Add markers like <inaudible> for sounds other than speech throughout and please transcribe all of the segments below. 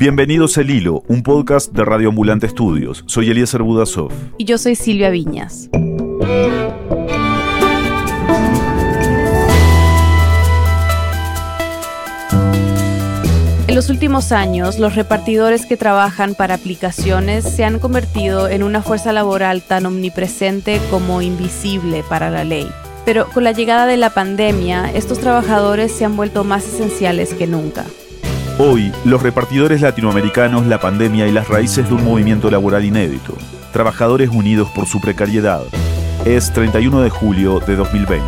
Bienvenidos El Hilo, un podcast de Radio Ambulante Estudios. Soy Eliezer Budasov. Y yo soy Silvia Viñas. En los últimos años, los repartidores que trabajan para aplicaciones se han convertido en una fuerza laboral tan omnipresente como invisible para la ley. Pero con la llegada de la pandemia, estos trabajadores se han vuelto más esenciales que nunca. Hoy, los repartidores latinoamericanos, la pandemia y las raíces de un movimiento laboral inédito. Trabajadores unidos por su precariedad. Es 31 de julio de 2020.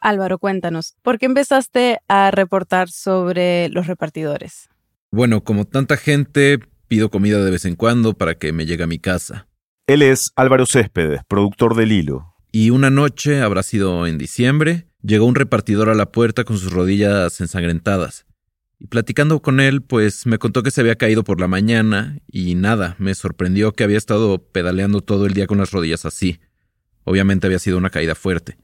Álvaro, cuéntanos, ¿por qué empezaste a reportar sobre los repartidores? Bueno, como tanta gente, pido comida de vez en cuando para que me llegue a mi casa. Él es Álvaro Céspedes, productor del hilo. Y una noche, habrá sido en diciembre, llegó un repartidor a la puerta con sus rodillas ensangrentadas. Y platicando con él, pues me contó que se había caído por la mañana y nada, me sorprendió que había estado pedaleando todo el día con las rodillas así. Obviamente había sido una caída fuerte.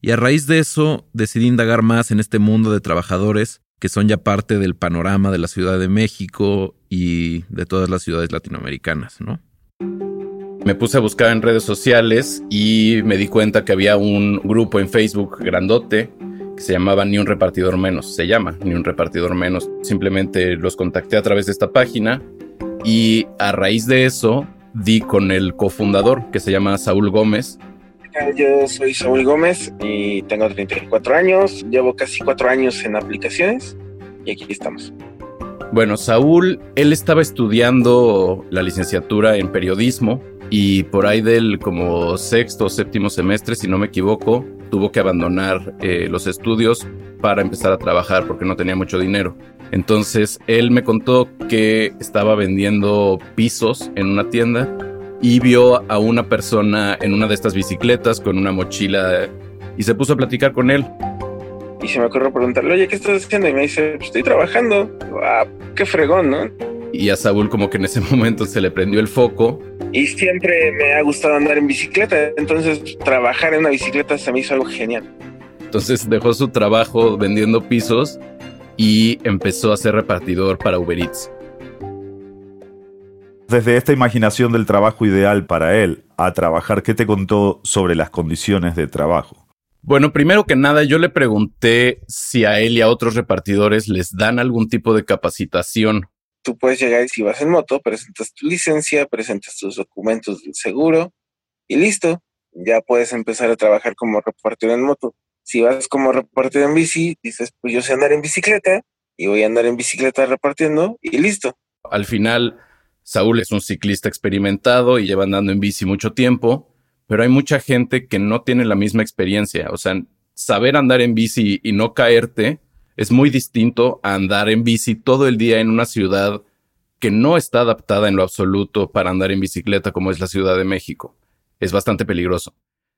Y a raíz de eso decidí indagar más en este mundo de trabajadores que son ya parte del panorama de la Ciudad de México y de todas las ciudades latinoamericanas, ¿no? Me puse a buscar en redes sociales y me di cuenta que había un grupo en Facebook grandote que se llamaba Ni un repartidor menos, se llama Ni un repartidor menos. Simplemente los contacté a través de esta página y a raíz de eso di con el cofundador que se llama Saúl Gómez, yo soy Saúl Gómez y tengo 34 años. Llevo casi cuatro años en aplicaciones y aquí estamos. Bueno, Saúl, él estaba estudiando la licenciatura en periodismo y por ahí del como sexto o séptimo semestre, si no me equivoco, tuvo que abandonar eh, los estudios para empezar a trabajar porque no tenía mucho dinero. Entonces, él me contó que estaba vendiendo pisos en una tienda y vio a una persona en una de estas bicicletas con una mochila y se puso a platicar con él. Y se me ocurrió preguntarle, oye, ¿qué estás haciendo? Y me dice, pues estoy trabajando. Ah, qué fregón, ¿no? Y a Saúl como que en ese <laughs> momento se le prendió el foco. Y siempre me ha gustado andar en bicicleta, entonces trabajar en una bicicleta se me hizo algo genial. Entonces dejó su trabajo vendiendo pisos y empezó a ser repartidor para Uber Eats. Desde esta imaginación del trabajo ideal para él a trabajar, ¿qué te contó sobre las condiciones de trabajo? Bueno, primero que nada, yo le pregunté si a él y a otros repartidores les dan algún tipo de capacitación. Tú puedes llegar y si vas en moto, presentas tu licencia, presentas tus documentos del seguro y listo. Ya puedes empezar a trabajar como repartidor en moto. Si vas como repartidor en bici, dices, pues yo sé andar en bicicleta y voy a andar en bicicleta repartiendo y listo. Al final, Saúl es un ciclista experimentado y lleva andando en bici mucho tiempo, pero hay mucha gente que no tiene la misma experiencia. O sea, saber andar en bici y no caerte es muy distinto a andar en bici todo el día en una ciudad que no está adaptada en lo absoluto para andar en bicicleta como es la Ciudad de México. Es bastante peligroso.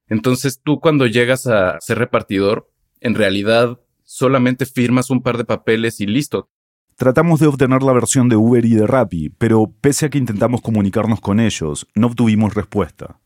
Entonces tú cuando llegas a ser repartidor, en realidad solamente firmas un par de papeles y listo, Tratamos de obtener la versión de Uber y de Rappi, pero pese a que intentamos comunicarnos con ellos, no obtuvimos respuesta.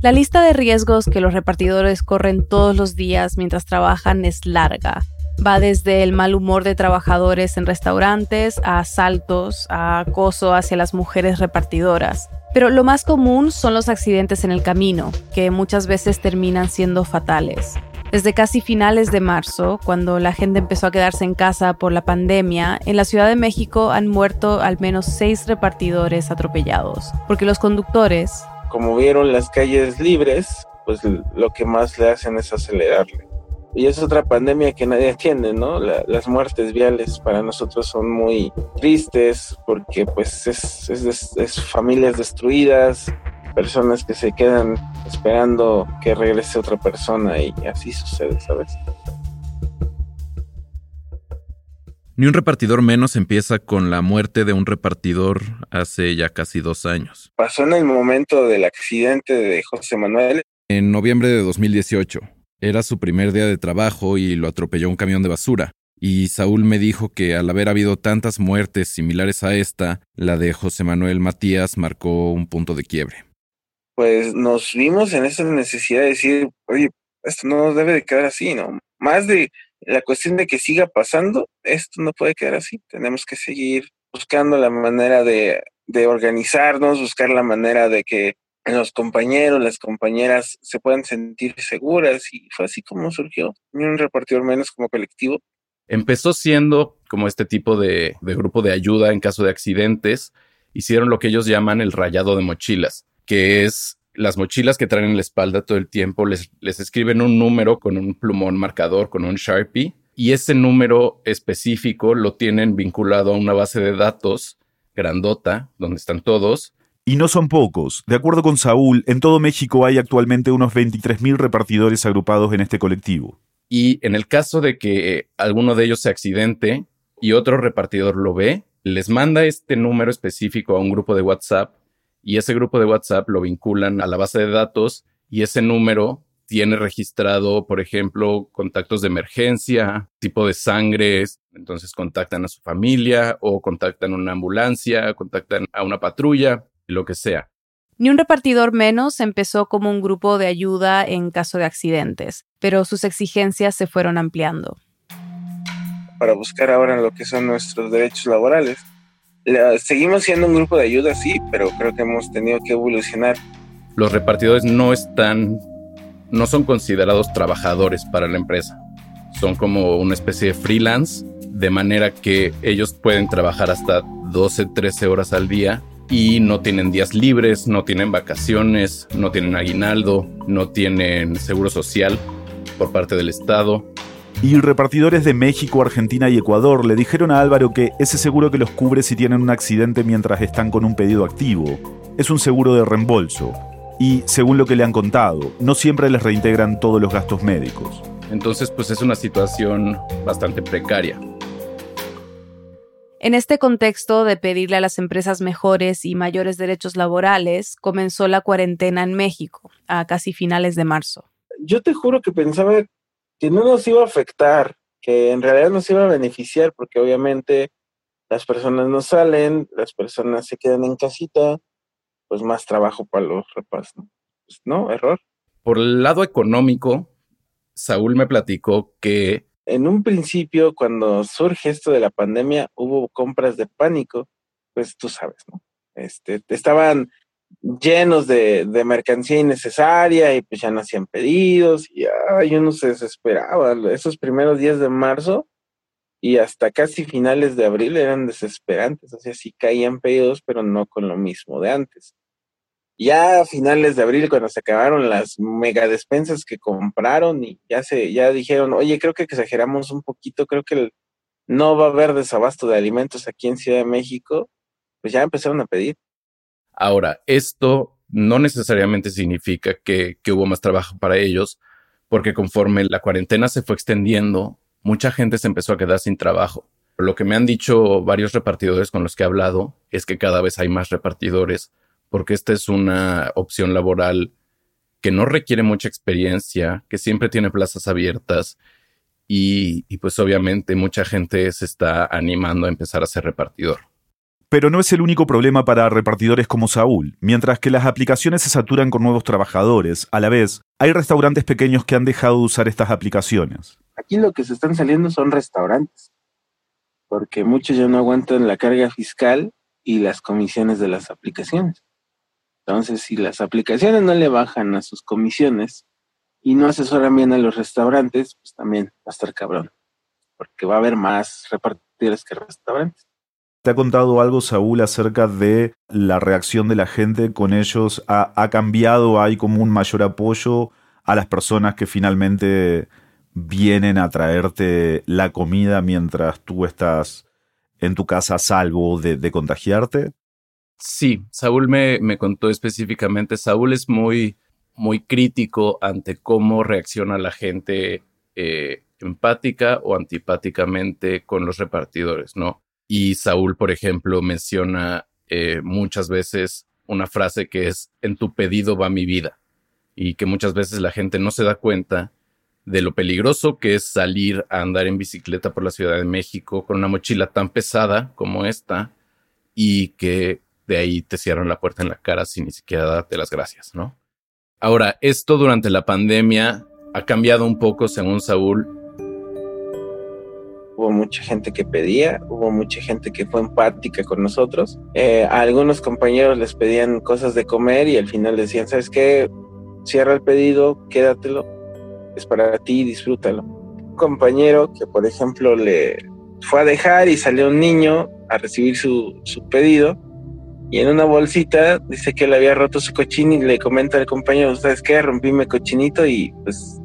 La lista de riesgos que los repartidores corren todos los días mientras trabajan es larga. Va desde el mal humor de trabajadores en restaurantes a asaltos, a acoso hacia las mujeres repartidoras. Pero lo más común son los accidentes en el camino, que muchas veces terminan siendo fatales. Desde casi finales de marzo, cuando la gente empezó a quedarse en casa por la pandemia, en la Ciudad de México han muerto al menos seis repartidores atropellados, porque los conductores... Como vieron las calles libres, pues lo que más le hacen es acelerarle. Y es otra pandemia que nadie atiende, ¿no? las muertes viales para nosotros son muy tristes porque pues es, es familias destruidas, personas que se quedan esperando que regrese otra persona y así sucede, ¿sabes? Ni un repartidor menos empieza con la muerte de un repartidor hace ya casi dos años. Pasó en el momento del accidente de José Manuel. En noviembre de 2018. Era su primer día de trabajo y lo atropelló un camión de basura. Y Saúl me dijo que al haber habido tantas muertes similares a esta, la de José Manuel Matías marcó un punto de quiebre. Pues nos vimos en esa necesidad de decir, oye, esto no debe de quedar así, ¿no? Más de la cuestión de que siga pasando, esto no puede quedar así. Tenemos que seguir buscando la manera de, de organizarnos, buscar la manera de que los compañeros, las compañeras se puedan sentir seguras y fue así como surgió un repartidor menos como colectivo. Empezó siendo como este tipo de, de, grupo de ayuda en caso de accidentes. Hicieron lo que ellos llaman el rayado de mochilas, que es las mochilas que traen en la espalda todo el tiempo, les, les escriben un número con un plumón marcador, con un Sharpie, y ese número específico lo tienen vinculado a una base de datos grandota, donde están todos, y no son pocos. De acuerdo con Saúl, en todo México hay actualmente unos 23.000 repartidores agrupados en este colectivo. Y en el caso de que alguno de ellos se accidente y otro repartidor lo ve, les manda este número específico a un grupo de WhatsApp y ese grupo de WhatsApp lo vinculan a la base de datos y ese número tiene registrado, por ejemplo, contactos de emergencia, tipo de sangre, entonces contactan a su familia o contactan a una ambulancia, contactan a una patrulla lo que sea. Ni un repartidor menos empezó como un grupo de ayuda en caso de accidentes, pero sus exigencias se fueron ampliando. Para buscar ahora lo que son nuestros derechos laborales. Seguimos siendo un grupo de ayuda, sí, pero creo que hemos tenido que evolucionar. Los repartidores no están, no son considerados trabajadores para la empresa. Son como una especie de freelance, de manera que ellos pueden trabajar hasta 12, 13 horas al día y no tienen días libres, no tienen vacaciones, no tienen aguinaldo, no tienen seguro social por parte del Estado. Y repartidores de México, Argentina y Ecuador le dijeron a Álvaro que ese seguro que los cubre si tienen un accidente mientras están con un pedido activo. Es un seguro de reembolso. Y, según lo que le han contado, no siempre les reintegran todos los gastos médicos. Entonces, pues es una situación bastante precaria. En este contexto de pedirle a las empresas mejores y mayores derechos laborales, comenzó la cuarentena en México a casi finales de marzo. Yo te juro que pensaba que no nos iba a afectar, que en realidad nos iba a beneficiar, porque obviamente las personas no salen, las personas se quedan en casita, pues más trabajo para los repas, ¿no? Pues no, error. Por el lado económico, Saúl me platicó que en un principio, cuando surge esto de la pandemia, hubo compras de pánico, pues tú sabes, ¿no? Este, estaban llenos de, mercancía innecesaria y pues ya no hacían pedidos y ay, uno se desesperaba. Esos primeros días de marzo y hasta casi finales de abril eran desesperantes, o sea, sí caían pedidos, pero no con lo mismo de antes. Ya a finales de abril, cuando se acabaron las mega despensas que compraron y ya se, ya dijeron, oye, creo que exageramos un poquito, creo que no va a haber desabasto de alimentos aquí en Ciudad de México, pues ya empezaron a pedir. Ahora, esto no necesariamente significa que, hubo más trabajo para ellos, porque conforme la cuarentena se fue extendiendo, mucha gente se empezó a quedar sin trabajo. Lo que me han dicho varios repartidores con los que he hablado es que cada vez hay más repartidores porque esta es una opción laboral que no requiere mucha experiencia, que siempre tiene plazas abiertas y, pues obviamente mucha gente se está animando a empezar a ser repartidor. Pero no es el único problema para repartidores como Saúl. Mientras que las aplicaciones se saturan con nuevos trabajadores, a la vez, hay restaurantes pequeños que han dejado de usar estas aplicaciones. Aquí lo que se están saliendo son restaurantes, porque muchos ya no aguantan la carga fiscal y las comisiones de las aplicaciones. Entonces, si las aplicaciones no le bajan a sus comisiones y no asesoran bien a los restaurantes, pues también va a estar cabrón, porque va a haber más repartidores que restaurantes. ¿Te ha contado algo, Saúl, acerca de la reacción de la gente con ellos? ¿Ha, ¿Ha, cambiado? ¿Hay como un mayor apoyo a las personas que finalmente vienen a traerte la comida mientras tú estás en tu casa a salvo de, de contagiarte? Sí, Saúl me, me contó específicamente. Saúl es muy, muy crítico ante cómo reacciona la gente eh, empática o antipáticamente con los repartidores, ¿no? Y Saúl, por ejemplo, menciona eh, muchas veces una frase que es, en tu pedido va mi vida, y que muchas veces la gente no se da cuenta de lo peligroso que es salir a andar en bicicleta por la Ciudad de México con una mochila tan pesada como esta y que de ahí te cierran la puerta en la cara sin ni siquiera darte las gracias, ¿no? Ahora, esto durante la pandemia ha cambiado un poco según Saúl. Hubo mucha gente que pedía, hubo mucha gente que fue empática con nosotros. Eh, algunos compañeros les pedían cosas de comer y al final decían, ¿sabes qué? Cierra el pedido, quédatelo, es para ti, disfrútalo. Un compañero que, por ejemplo, le fue a dejar y salió un niño a recibir su, su pedido y en una bolsita dice que le había roto su cochín y le comenta al compañero, ¿sabes qué? Rompí mi cochinito y pues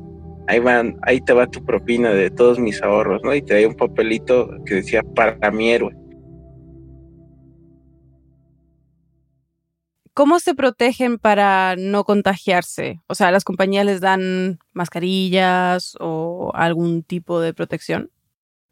ahí van, ahí te va tu propina de todos mis ahorros, ¿no? Y te un papelito que decía para mi héroe. ¿Cómo se protegen para no contagiarse? O sea, ¿las compañías les dan mascarillas o algún tipo de protección?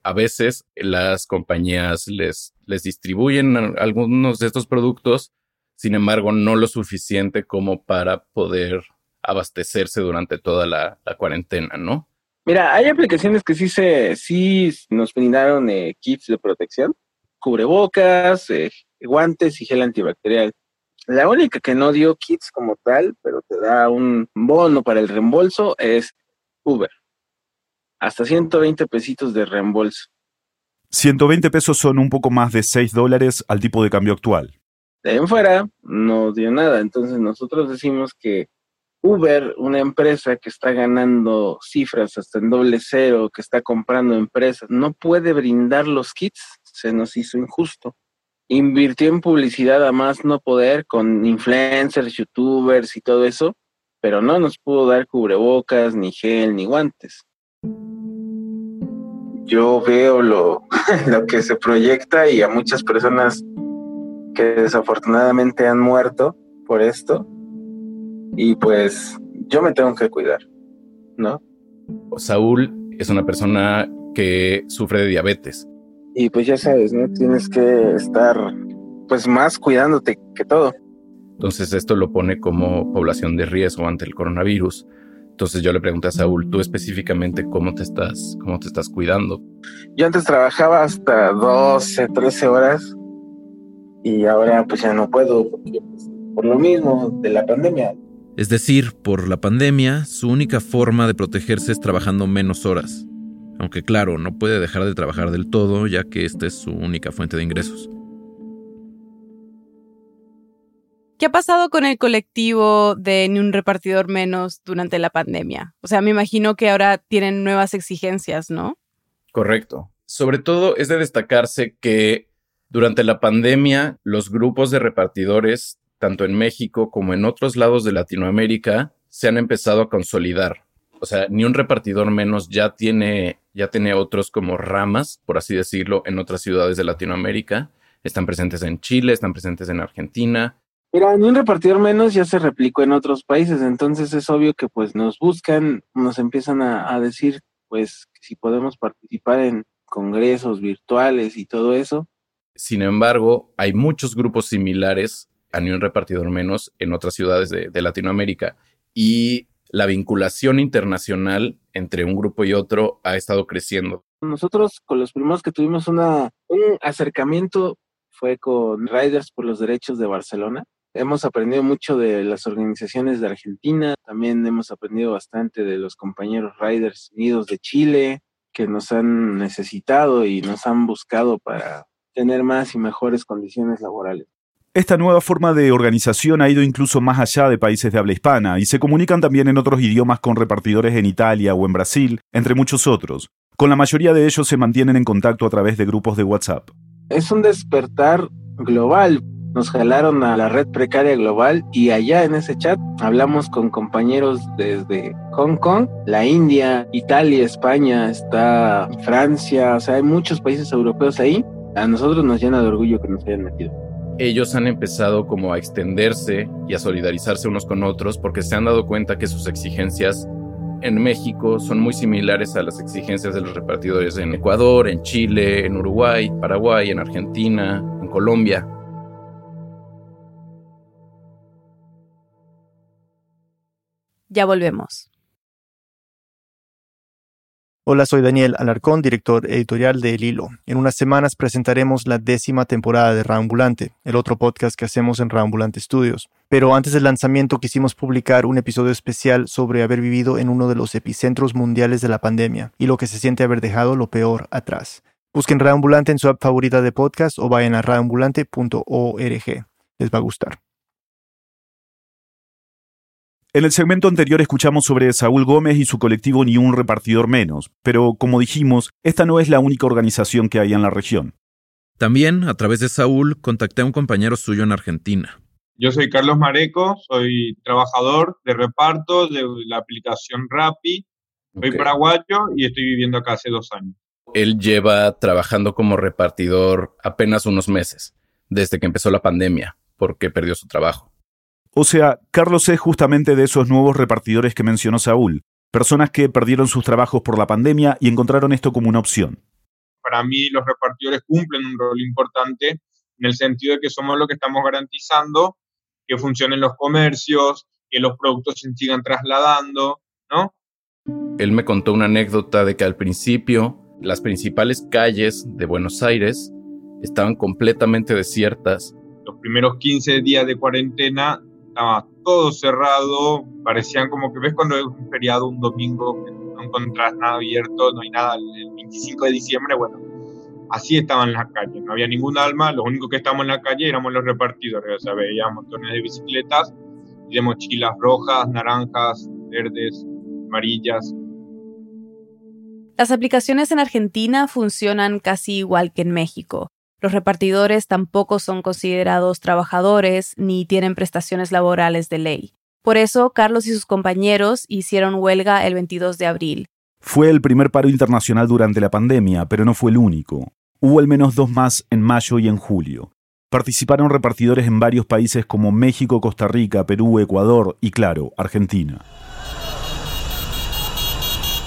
A veces las compañías les, les distribuyen algunos de estos productos, sin embargo, no lo suficiente como para poder abastecerse durante toda la, cuarentena, ¿no? Mira, hay aplicaciones que sí se, sí nos brindaron eh, kits de protección, cubrebocas, eh, guantes y gel antibacterial. La única que no dio kits como tal, pero te da un bono para el reembolso, es Uber. Hasta 120 pesitos de reembolso. 120 pesos son un poco más de 6 dólares al tipo de cambio actual. De ahí en fuera no dio nada. Entonces nosotros decimos que Uber, una empresa que está ganando cifras hasta en doble cero, que está comprando empresas, no puede brindar los kits. Se nos hizo injusto invirtió en publicidad a más no poder con influencers, youtubers y todo eso, pero no nos pudo dar cubrebocas, ni gel, ni guantes. Yo veo lo, <laughs> lo que se proyecta y a muchas personas que desafortunadamente han muerto por esto. Y pues yo me tengo que cuidar, ¿no? Saúl es una persona que sufre de diabetes y pues ya sabes, ¿no? Tienes que estar pues más cuidándote que todo. Entonces esto lo pone como población de riesgo ante el coronavirus. Entonces yo le pregunté a Saúl, tú específicamente cómo te estás, cómo te estás cuidando. Yo antes trabajaba hasta 12, 13 horas y ahora pues ya no puedo porque, pues, por lo mismo de la pandemia. Es decir, por la pandemia, su única forma de protegerse es trabajando menos horas aunque claro, no puede dejar de trabajar del todo ya que esta es su única fuente de ingresos. ¿Qué ha pasado con el colectivo de Ni un repartidor menos durante la pandemia? O sea, me imagino que ahora tienen nuevas exigencias, ¿no? Correcto. Sobre todo es de destacarse que durante la pandemia los grupos de repartidores, tanto en México como en otros lados de Latinoamérica, se han empezado a consolidar o sea, ni un repartidor menos ya tiene, ya tiene otros como ramas, por así decirlo, en otras ciudades de Latinoamérica. Están presentes en Chile, están presentes en Argentina. Mira, ni un repartidor menos ya se replicó en otros países, entonces es obvio que pues nos buscan, nos empiezan a, a decir pues si podemos participar en congresos virtuales y todo eso. Sin embargo, hay muchos grupos similares a ni un repartidor menos en otras ciudades de, Latinoamérica y la vinculación internacional entre un grupo y otro ha estado creciendo. Nosotros con los primeros que tuvimos una, un acercamiento fue con Riders por los Derechos de Barcelona. Hemos aprendido mucho de las organizaciones de Argentina, también hemos aprendido bastante de los compañeros Riders Unidos de Chile, que nos han necesitado y nos han buscado para tener más y mejores condiciones laborales. Esta nueva forma de organización ha ido incluso más allá de países de habla hispana y se comunican también en otros idiomas con repartidores en Italia o en Brasil, entre muchos otros. Con la mayoría de ellos se mantienen en contacto a través de grupos de WhatsApp. Es un despertar global. Nos jalaron a la red precaria global y allá en ese chat hablamos con compañeros desde Hong Kong, la India, Italia, España, está Francia, o sea, hay muchos países europeos ahí. A nosotros nos llena de orgullo que nos hayan metido ellos han empezado como a extenderse y a solidarizarse unos con otros porque se han dado cuenta que sus exigencias en México son muy similares a las exigencias de los repartidores en Ecuador, en Chile, en Uruguay, Paraguay, en Argentina, en Colombia. Ya volvemos. Hola, soy Daniel Alarcón, director editorial de El Hilo. En unas semanas presentaremos la décima temporada de Raambulante, el otro podcast que hacemos en Raambulante Studios. Pero antes del lanzamiento quisimos publicar un episodio especial sobre haber vivido en uno de los epicentros mundiales de la pandemia y lo que se siente haber dejado lo peor atrás. Busquen Raambulante en su app favorita de podcast o vayan a raambulante.org. Les va a gustar. En el segmento anterior escuchamos sobre Saúl Gómez y su colectivo Ni un repartidor menos, pero como dijimos, esta no es la única organización que hay en la región. También, a través de Saúl, contacté a un compañero suyo en Argentina. Yo soy Carlos Mareco, soy trabajador de reparto de la aplicación Rappi, soy paraguayo y estoy viviendo acá hace dos años. Él lleva trabajando como repartidor apenas unos meses, desde que empezó la pandemia, porque perdió su trabajo. O sea, Carlos es justamente de esos nuevos repartidores que mencionó Saúl, personas que perdieron sus trabajos por la pandemia y encontraron esto como una opción. Para mí los repartidores cumplen un rol importante en el sentido de que somos los que estamos garantizando que funcionen los comercios, que los productos se sigan trasladando, ¿no? Él me contó una anécdota de que al principio las principales calles de Buenos Aires estaban completamente desiertas. Los primeros 15 días de cuarentena estaba todo cerrado, parecían como que ves cuando es un feriado, un domingo, no encontrás nada abierto, no hay nada, el 25 de diciembre, bueno, así estaban las calles, no había ningún alma, lo único que estábamos en la calle éramos los repartidores, o sea, veía montones de bicicletas y de mochilas rojas, naranjas, verdes, amarillas. Las aplicaciones en Argentina funcionan casi igual que en México. Los repartidores tampoco son considerados trabajadores ni tienen prestaciones laborales de ley. Por eso, Carlos y sus compañeros hicieron huelga el 22 de abril. Fue el primer paro internacional durante la pandemia, pero no fue el único. Hubo al menos dos más en mayo y en julio. Participaron repartidores en varios países como México, Costa Rica, Perú, Ecuador y, claro, Argentina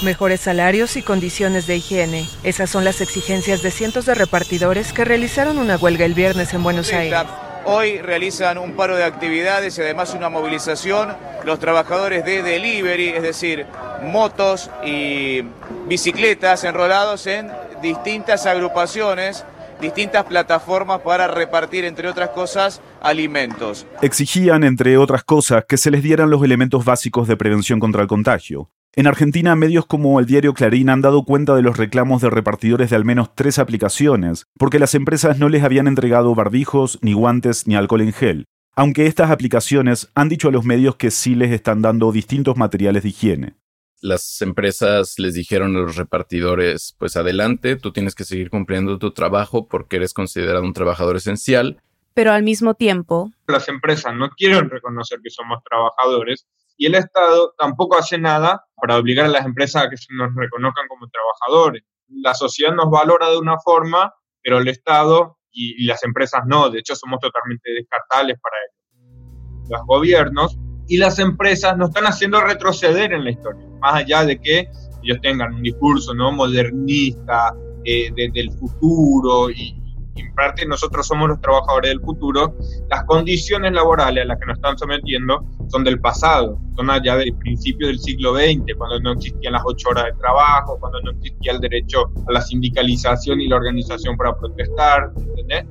mejores salarios y condiciones de higiene. Esas son las exigencias de cientos de repartidores que realizaron una huelga el viernes en Buenos Aires. Hoy realizan un paro de actividades y además una movilización los trabajadores de delivery, es decir, motos y bicicletas enrolados en distintas agrupaciones distintas plataformas para repartir, entre otras cosas, alimentos. Exigían, entre otras cosas, que se les dieran los elementos básicos de prevención contra el contagio, en Argentina, medios como el diario Clarín han dado cuenta de los reclamos de repartidores de al menos tres aplicaciones, porque las empresas no les habían entregado barbijos, ni guantes, ni alcohol en gel, aunque estas aplicaciones han dicho a los medios que sí les están dando distintos materiales de higiene. Las empresas les dijeron a los repartidores, pues adelante, tú tienes que seguir cumpliendo tu trabajo porque eres considerado un trabajador esencial. Pero al mismo tiempo... Las empresas no quieren reconocer que somos trabajadores y el Estado tampoco hace nada para obligar a las empresas a que nos reconozcan como trabajadores. La sociedad nos valora de una forma, pero el Estado y, las empresas no. De hecho, somos totalmente descartables para ellos. Los gobiernos y las empresas nos están haciendo retroceder en la historia, más allá de que ellos tengan un discurso no modernista eh, del futuro y, en parte nosotros somos los trabajadores del futuro, las condiciones laborales a las que nos están sometiendo son del pasado, son allá del principio del siglo XX, cuando no existían las ocho horas de trabajo, cuando no existía el derecho a la sindicalización y la organización para protestar, ¿entendés?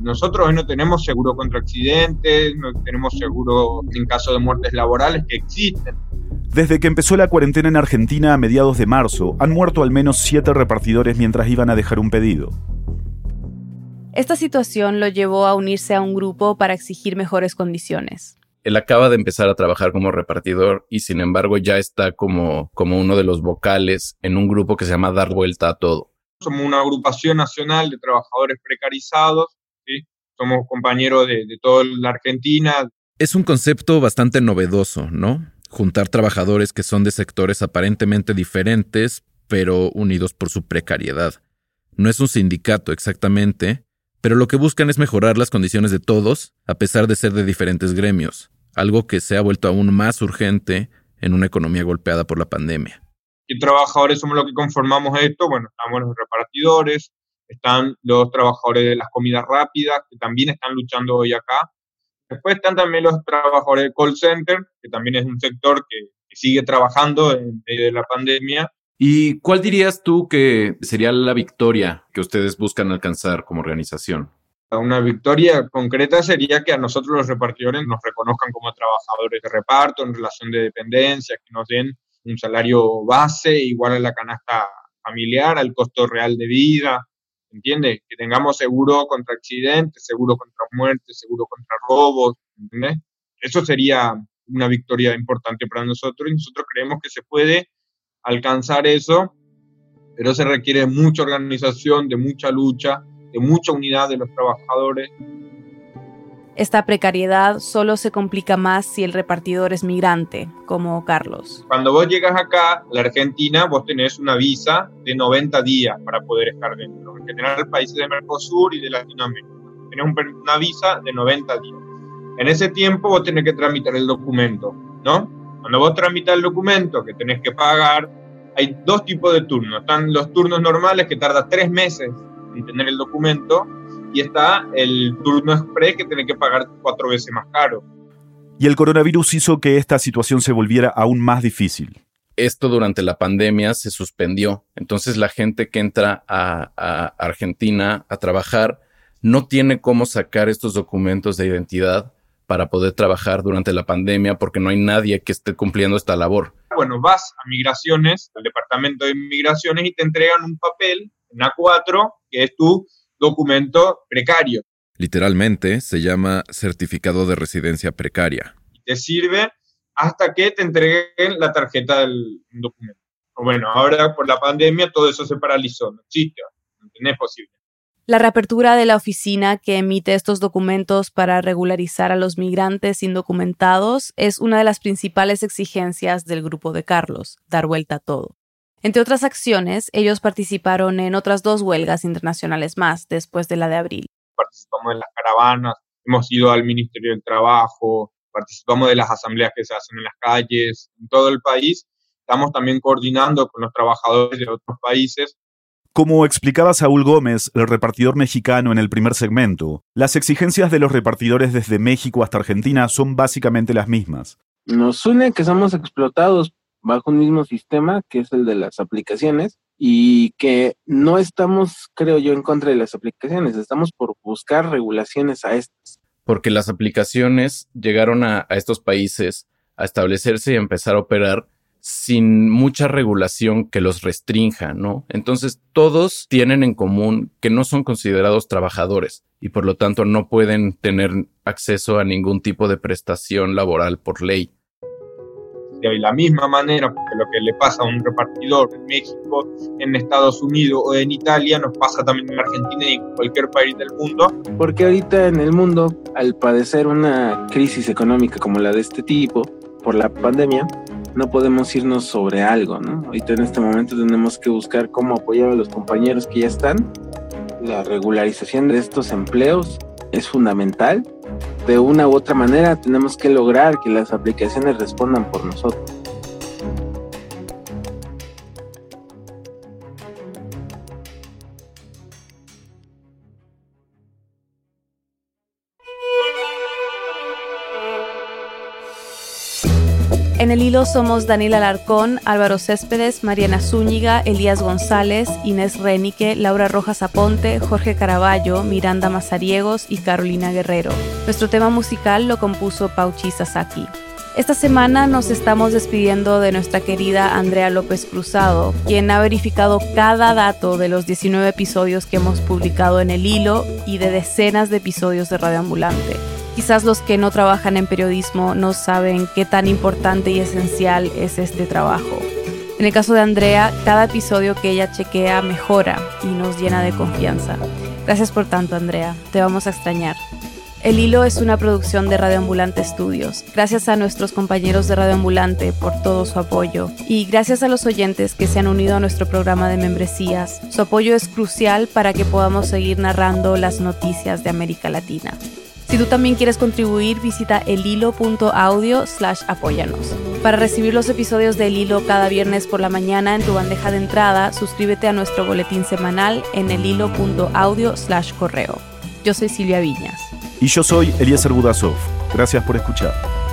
Nosotros hoy no tenemos seguro contra accidentes, no tenemos seguro en caso de muertes laborales que existen. Desde que empezó la cuarentena en Argentina a mediados de marzo, han muerto al menos siete repartidores mientras iban a dejar un pedido. Esta situación lo llevó a unirse a un grupo para exigir mejores condiciones. Él acaba de empezar a trabajar como repartidor y sin embargo ya está como, como uno de los vocales en un grupo que se llama Dar Vuelta a Todo. Somos una agrupación nacional de trabajadores precarizados, somos compañeros de, de toda la Argentina. Es un concepto bastante novedoso, ¿no? Juntar trabajadores que son de sectores aparentemente diferentes, pero unidos por su precariedad. No es un sindicato exactamente, pero lo que buscan es mejorar las condiciones de todos, a pesar de ser de diferentes gremios, algo que se ha vuelto aún más urgente en una economía golpeada por la pandemia. ¿Qué trabajadores somos los que conformamos esto? Bueno, estamos los repartidores, están los trabajadores de las comidas rápidas, que también están luchando hoy acá. Después están también los trabajadores de call center, que también es un sector que sigue trabajando en medio de la pandemia. ¿Y cuál dirías tú que sería la victoria que ustedes buscan alcanzar como organización? Una victoria concreta sería que a nosotros los repartidores nos reconozcan como trabajadores de reparto en relación de dependencia, que nos den un salario base igual a la canasta familiar, al costo real de vida, ¿entiendes? Que tengamos seguro contra accidentes, seguro contra muertes, seguro contra robos, ¿entiendes? Eso sería una victoria importante para nosotros y nosotros creemos que se puede alcanzar eso, pero se requiere mucha organización, de mucha lucha, de mucha unidad de los trabajadores. Esta precariedad solo se complica más si el repartidor es migrante, como Carlos. Cuando vos llegas acá, a la Argentina, vos tenés una visa de 90 días para poder estar dentro. En general, países de Mercosur y de Latinoamérica. Tenés una visa de 90 días. En ese tiempo vos tenés que tramitar el documento, ¿no? Cuando vos tramitas el documento que tenés que pagar, hay dos tipos de turnos. Están los turnos normales que tarda tres meses en tener el documento y está el turno express que tiene que pagar cuatro veces más caro. Y el coronavirus hizo que esta situación se volviera aún más difícil. Esto durante la pandemia se suspendió. Entonces la gente que entra a, a Argentina a trabajar no tiene cómo sacar estos documentos de identidad para poder trabajar durante la pandemia porque no hay nadie que esté cumpliendo esta labor. Bueno, vas a migraciones, al departamento de migraciones y te entregan un papel en A4 que es tu documento precario. Literalmente se llama certificado de residencia precaria. Y te sirve hasta que te entreguen la tarjeta del documento. Bueno, ahora por la pandemia todo eso se paralizó, no existe, no es posible. La reapertura de la oficina que emite estos documentos para regularizar a los migrantes indocumentados es una de las principales exigencias del grupo de Carlos, dar vuelta a todo. Entre otras acciones, ellos participaron en otras dos huelgas internacionales más después de la de abril. Participamos en las caravanas, hemos ido al Ministerio del Trabajo, participamos de las asambleas que se hacen en las calles, en todo el país. Estamos también coordinando con los trabajadores de otros países como explicaba Saúl Gómez, el repartidor mexicano en el primer segmento, las exigencias de los repartidores desde México hasta Argentina son básicamente las mismas. Nos une que somos explotados bajo un mismo sistema, que es el de las aplicaciones, y que no estamos, creo yo, en contra de las aplicaciones, estamos por buscar regulaciones a estas. Porque las aplicaciones llegaron a, a estos países a establecerse y a empezar a operar sin mucha regulación que los restrinja, ¿no? Entonces todos tienen en común que no son considerados trabajadores y por lo tanto no pueden tener acceso a ningún tipo de prestación laboral por ley. De la misma manera, porque lo que le pasa a un repartidor en México, en Estados Unidos o en Italia, nos pasa también en Argentina y en cualquier país del mundo. Porque ahorita en el mundo, al padecer una crisis económica como la de este tipo, por la pandemia, no podemos irnos sobre algo, ¿no? Ahorita en este momento tenemos que buscar cómo apoyar a los compañeros que ya están. La regularización de estos empleos es fundamental. De una u otra manera tenemos que lograr que las aplicaciones respondan por nosotros. En el hilo somos Daniel Alarcón, Álvaro Céspedes, Mariana Zúñiga, Elías González, Inés Renique, Laura Rojas Aponte, Jorge Caraballo, Miranda Mazariegos y Carolina Guerrero. Nuestro tema musical lo compuso Pauchi Sasaki. Esta semana nos estamos despidiendo de nuestra querida Andrea López Cruzado, quien ha verificado cada dato de los 19 episodios que hemos publicado en el hilo y de decenas de episodios de Radio Ambulante. Quizás los que no trabajan en periodismo no saben qué tan importante y esencial es este trabajo. En el caso de Andrea, cada episodio que ella chequea mejora y nos llena de confianza. Gracias por tanto, Andrea. Te vamos a extrañar. El Hilo es una producción de Radio Ambulante Studios. Gracias a nuestros compañeros de Radio Ambulante por todo su apoyo y gracias a los oyentes que se han unido a nuestro programa de membresías. Su apoyo es crucial para que podamos seguir narrando las noticias de América Latina. Si tú también quieres contribuir, visita elhilo.audio slash apóyanos. Para recibir los episodios de El Hilo cada viernes por la mañana en tu bandeja de entrada, suscríbete a nuestro boletín semanal en elhilo.audio slash correo. Yo soy Silvia Viñas. Y yo soy Eliezer Budasov. Gracias por escuchar.